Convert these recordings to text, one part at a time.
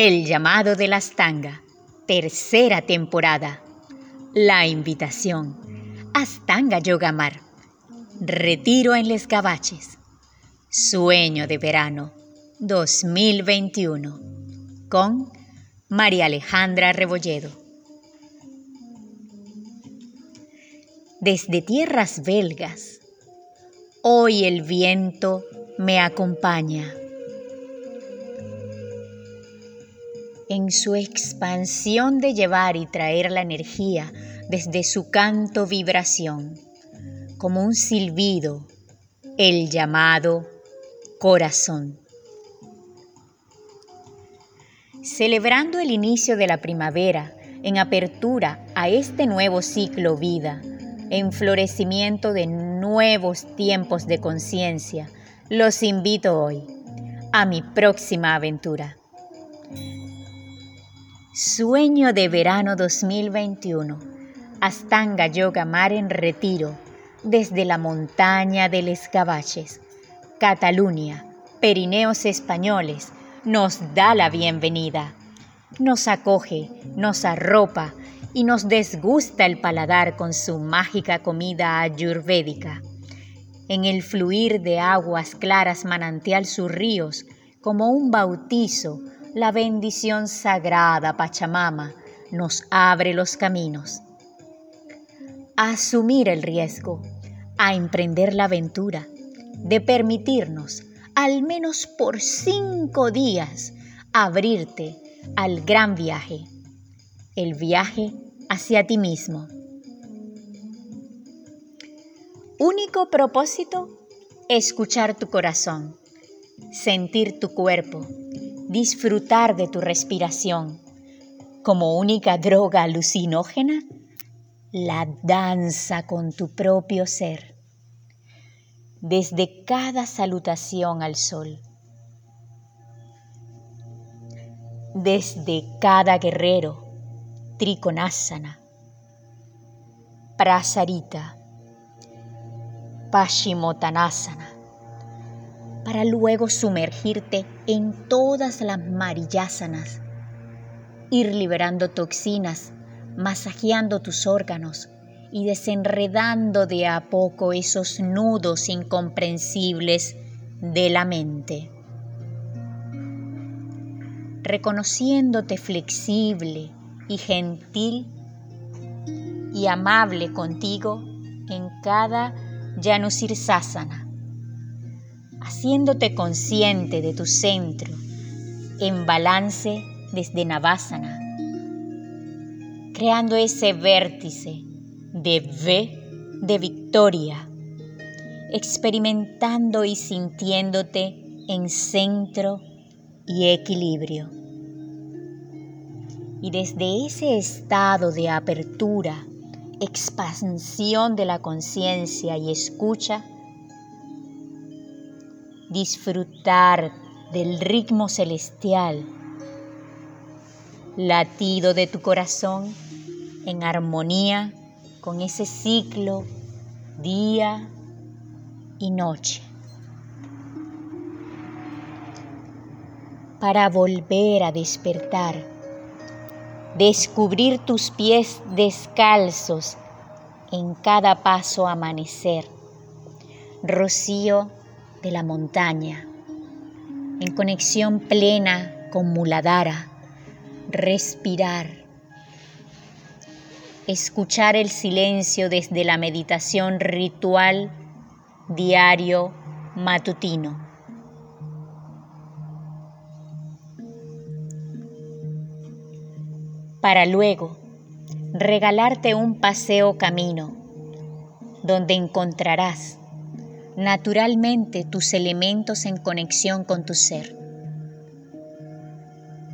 El llamado de la Astanga, tercera temporada. La invitación. Astanga Yogamar. Retiro en Les Gabaches. Sueño de verano 2021. Con María Alejandra Rebolledo. Desde tierras belgas, hoy el viento me acompaña. En su expansión de llevar y traer la energía desde su canto vibración, como un silbido, el llamado corazón. Celebrando el inicio de la primavera, en apertura a este nuevo ciclo vida, en florecimiento de nuevos tiempos de conciencia, los invito hoy a mi próxima aventura. Sueño de verano 2021. Astanga Yoga Mar en retiro desde la montaña de Les Cataluña, Perineos españoles, nos da la bienvenida. Nos acoge, nos arropa y nos desgusta el paladar con su mágica comida ayurvédica. En el fluir de aguas claras manantial sus ríos, como un bautizo, la bendición sagrada Pachamama nos abre los caminos. Asumir el riesgo, a emprender la aventura de permitirnos, al menos por cinco días, abrirte al gran viaje, el viaje hacia ti mismo. Único propósito, escuchar tu corazón, sentir tu cuerpo, disfrutar de tu respiración. Como única droga alucinógena, la danza con tu propio ser. Desde cada salutación al sol. Desde cada guerrero, Trikonasana, Prasarita, Pashimotanasana, para luego sumergirte en todas las marillasanas, ir liberando toxinas, masajeando tus órganos y desenredando de a poco esos nudos incomprensibles de la mente. Reconociéndote flexible, y gentil y amable contigo en cada Janusirsasana, haciéndote consciente de tu centro en balance desde Navasana, creando ese vértice de V de victoria, experimentando y sintiéndote en centro y equilibrio. Y desde ese estado de apertura, expansión de la conciencia y escucha, disfrutar del ritmo celestial, latido de tu corazón en armonía con ese ciclo día y noche. Para volver a despertar descubrir tus pies descalzos en cada paso amanecer, rocío de la montaña, en conexión plena con Muladhara, respirar, escuchar el silencio desde la meditación ritual diario matutino. para luego regalarte un paseo camino donde encontrarás naturalmente tus elementos en conexión con tu ser,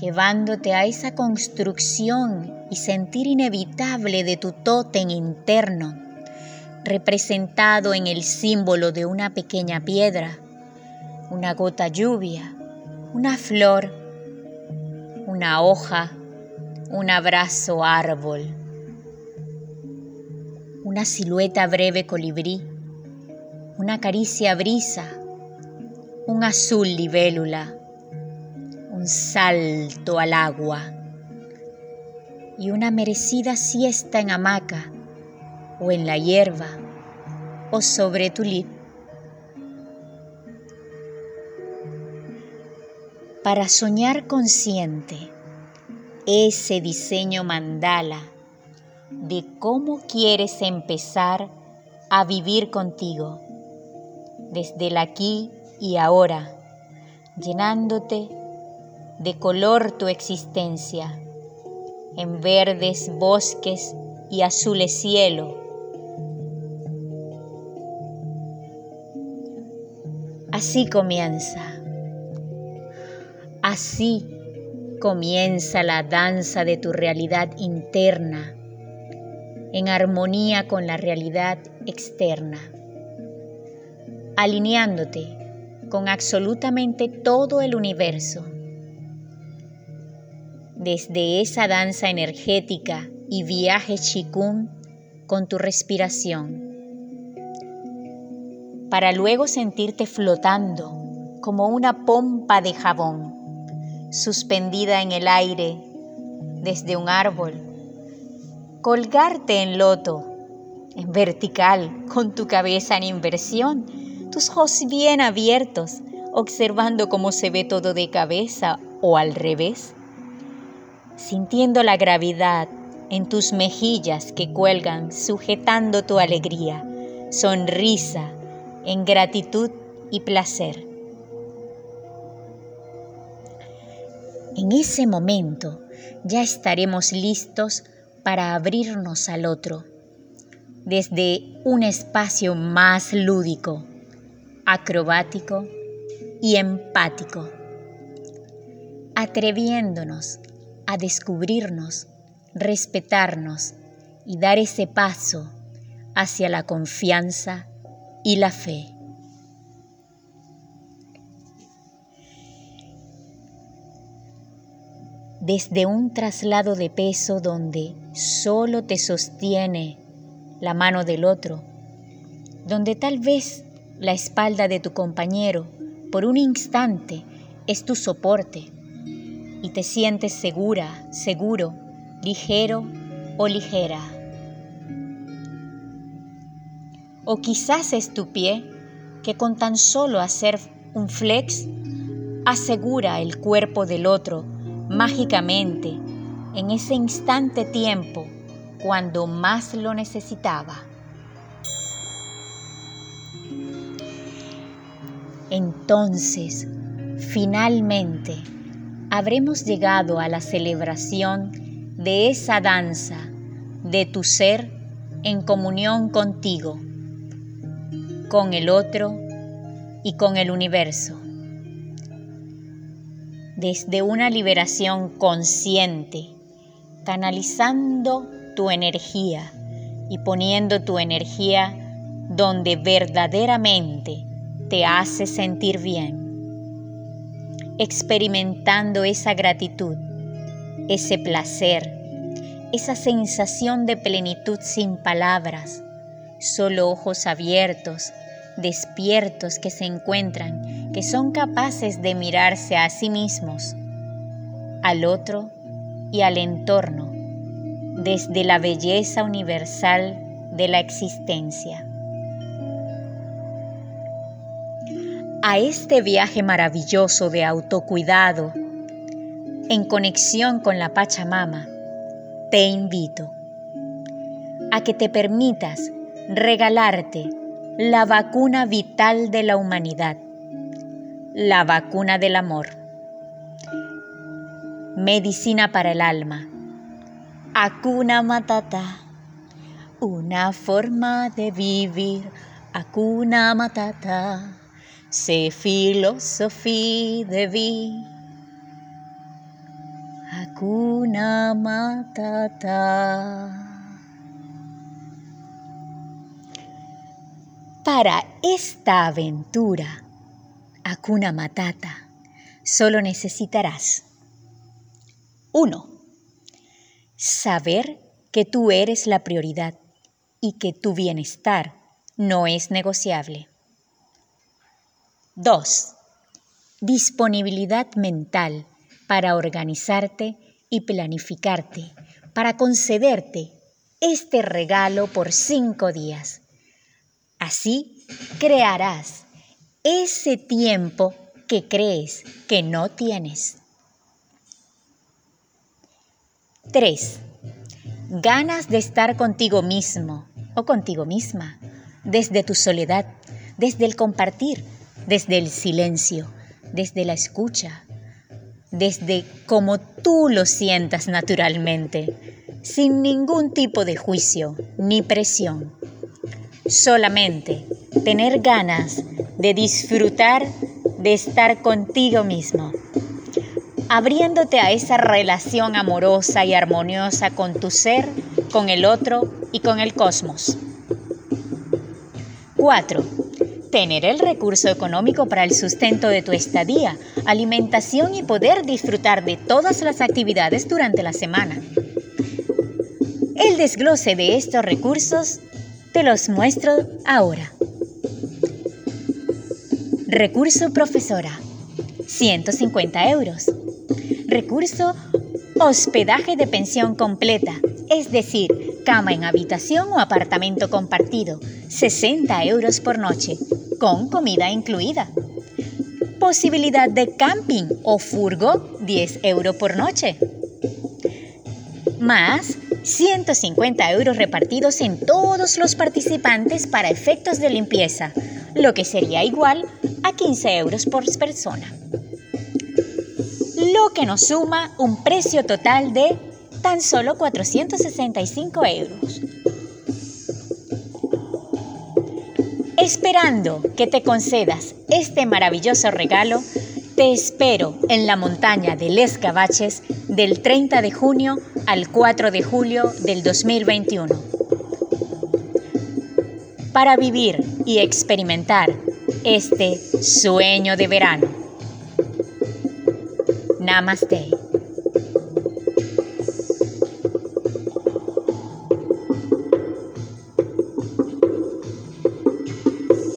llevándote a esa construcción y sentir inevitable de tu tótem interno, representado en el símbolo de una pequeña piedra, una gota lluvia, una flor, una hoja, un abrazo árbol, una silueta breve colibrí, una caricia brisa, un azul libélula, un salto al agua y una merecida siesta en hamaca o en la hierba o sobre tu lip. Para soñar consciente ese diseño mandala de cómo quieres empezar a vivir contigo, desde el aquí y ahora, llenándote de color tu existencia, en verdes bosques y azules cielo. Así comienza, así comienza la danza de tu realidad interna en armonía con la realidad externa, alineándote con absolutamente todo el universo. Desde esa danza energética y viaje chikun con tu respiración, para luego sentirte flotando como una pompa de jabón, suspendida en el aire desde un árbol colgarte en loto, en vertical, con tu cabeza en inversión, tus ojos bien abiertos, observando cómo se ve todo de cabeza o al revés, sintiendo la gravedad en tus mejillas que cuelgan sujetando tu alegría, sonrisa, en gratitud y placer. En ese momento ya estaremos listos para abrirnos al otro desde un espacio más lúdico, acrobático y empático, atreviéndonos a descubrirnos, respetarnos y dar ese paso hacia la confianza y la fe. desde un traslado de peso donde solo te sostiene la mano del otro, donde tal vez la espalda de tu compañero por un instante es tu soporte y te sientes segura, seguro, ligero o ligera. O quizás es tu pie que con tan solo hacer un flex asegura el cuerpo del otro mágicamente en ese instante tiempo cuando más lo necesitaba. Entonces, finalmente, habremos llegado a la celebración de esa danza de tu ser en comunión contigo, con el otro y con el universo. Desde una liberación consciente, canalizando tu energía y poniendo tu energía donde verdaderamente te hace sentir bien, experimentando esa gratitud, ese placer, esa sensación de plenitud sin palabras, solo ojos abiertos despiertos que se encuentran, que son capaces de mirarse a sí mismos, al otro y al entorno, desde la belleza universal de la existencia. A este viaje maravilloso de autocuidado, en conexión con la Pachamama, te invito a que te permitas regalarte la vacuna vital de la humanidad, la vacuna del amor, medicina para el alma, Akuna Matata, una forma de vivir, Akuna Matata, se filosofía de vida. Akuna Matata. Para esta aventura, Akuna Matata, solo necesitarás 1. Saber que tú eres la prioridad y que tu bienestar no es negociable. 2. Disponibilidad mental para organizarte y planificarte, para concederte este regalo por cinco días. Así crearás ese tiempo que crees que no tienes. 3. Ganas de estar contigo mismo o contigo misma, desde tu soledad, desde el compartir, desde el silencio, desde la escucha, desde como tú lo sientas naturalmente, sin ningún tipo de juicio ni presión. Solamente tener ganas de disfrutar de estar contigo mismo, abriéndote a esa relación amorosa y armoniosa con tu ser, con el otro y con el cosmos. 4. Tener el recurso económico para el sustento de tu estadía, alimentación y poder disfrutar de todas las actividades durante la semana. El desglose de estos recursos te los muestro ahora. Recurso profesora, 150 euros. Recurso hospedaje de pensión completa, es decir, cama en habitación o apartamento compartido, 60 euros por noche, con comida incluida. Posibilidad de camping o furgo, 10 euros por noche. Más 150 euros repartidos en todos los participantes para efectos de limpieza, lo que sería igual a 15 euros por persona. Lo que nos suma un precio total de tan solo 465 euros. Esperando que te concedas este maravilloso regalo, te espero en la montaña de Les Cavaches del 30 de junio al 4 de julio del 2021. Para vivir y experimentar este sueño de verano. Namaste.